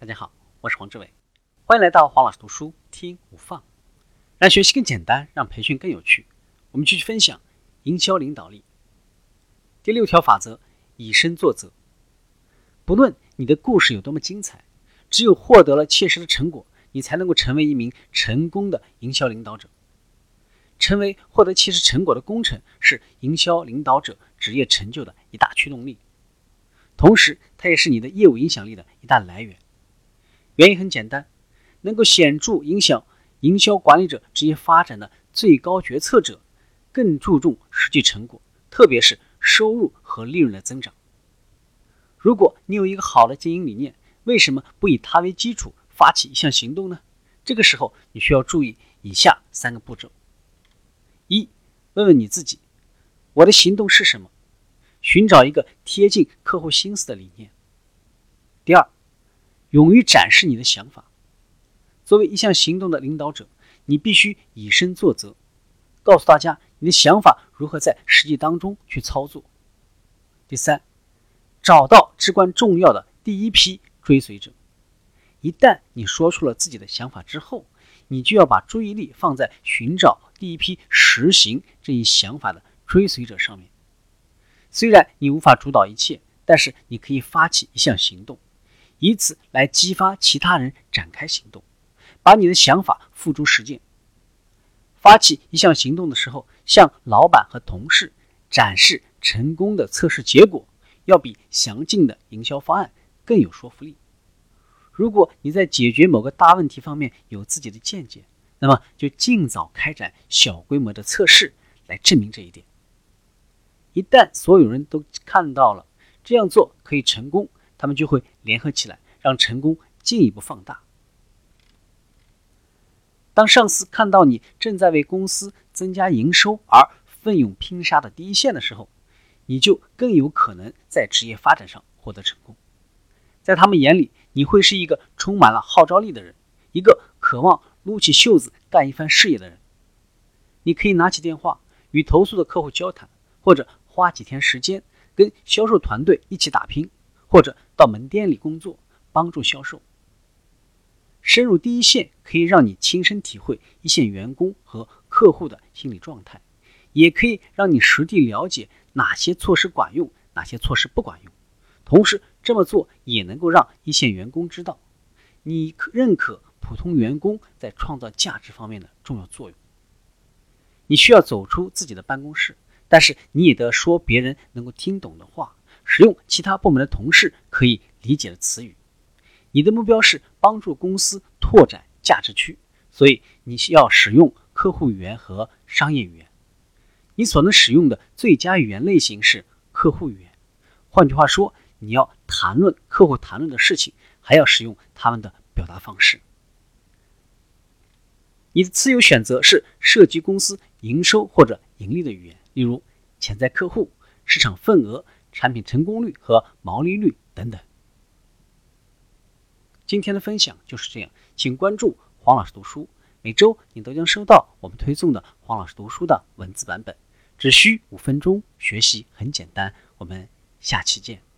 大家好，我是黄志伟，欢迎来到黄老师读书听无放，让学习更简单，让培训更有趣。我们继续分享营销领导力第六条法则：以身作则。不论你的故事有多么精彩，只有获得了切实的成果，你才能够成为一名成功的营销领导者。成为获得切实成果的功臣，是营销领导者职业成就的一大驱动力。同时，它也是你的业务影响力的一大来源。原因很简单，能够显著影响营销管理者职业发展的最高决策者，更注重实际成果，特别是收入和利润的增长。如果你有一个好的经营理念，为什么不以它为基础发起一项行动呢？这个时候，你需要注意以下三个步骤：一、问问你自己，我的行动是什么？寻找一个贴近客户心思的理念。第二，勇于展示你的想法。作为一项行动的领导者，你必须以身作则，告诉大家你的想法如何在实际当中去操作。第三。找到至关重要的第一批追随者。一旦你说出了自己的想法之后，你就要把注意力放在寻找第一批实行这一想法的追随者上面。虽然你无法主导一切，但是你可以发起一项行动，以此来激发其他人展开行动，把你的想法付诸实践。发起一项行动的时候，向老板和同事展示成功的测试结果。要比详尽的营销方案更有说服力。如果你在解决某个大问题方面有自己的见解，那么就尽早开展小规模的测试来证明这一点。一旦所有人都看到了这样做可以成功，他们就会联合起来，让成功进一步放大。当上司看到你正在为公司增加营收而奋勇拼杀的第一线的时候，你就更有可能在职业发展上获得成功，在他们眼里，你会是一个充满了号召力的人，一个渴望撸起袖子干一番事业的人。你可以拿起电话与投诉的客户交谈，或者花几天时间跟销售团队一起打拼，或者到门店里工作帮助销售。深入第一线可以让你亲身体会一线员工和客户的心理状态，也可以让你实地了解。哪些措施管用，哪些措施不管用？同时，这么做也能够让一线员工知道，你认可普通员工在创造价值方面的重要作用。你需要走出自己的办公室，但是你也得说别人能够听懂的话，使用其他部门的同事可以理解的词语。你的目标是帮助公司拓展价值区，所以你需要使用客户语言和商业语言。你所能使用的最佳语言类型是客户语言。换句话说，你要谈论客户谈论的事情，还要使用他们的表达方式。你的自由选择是涉及公司营收或者盈利的语言，例如潜在客户、市场份额、产品成功率和毛利率等等。今天的分享就是这样，请关注黄老师读书，每周你都将收到我们推送的黄老师读书的文字版本。只需五分钟，学习很简单。我们下期见。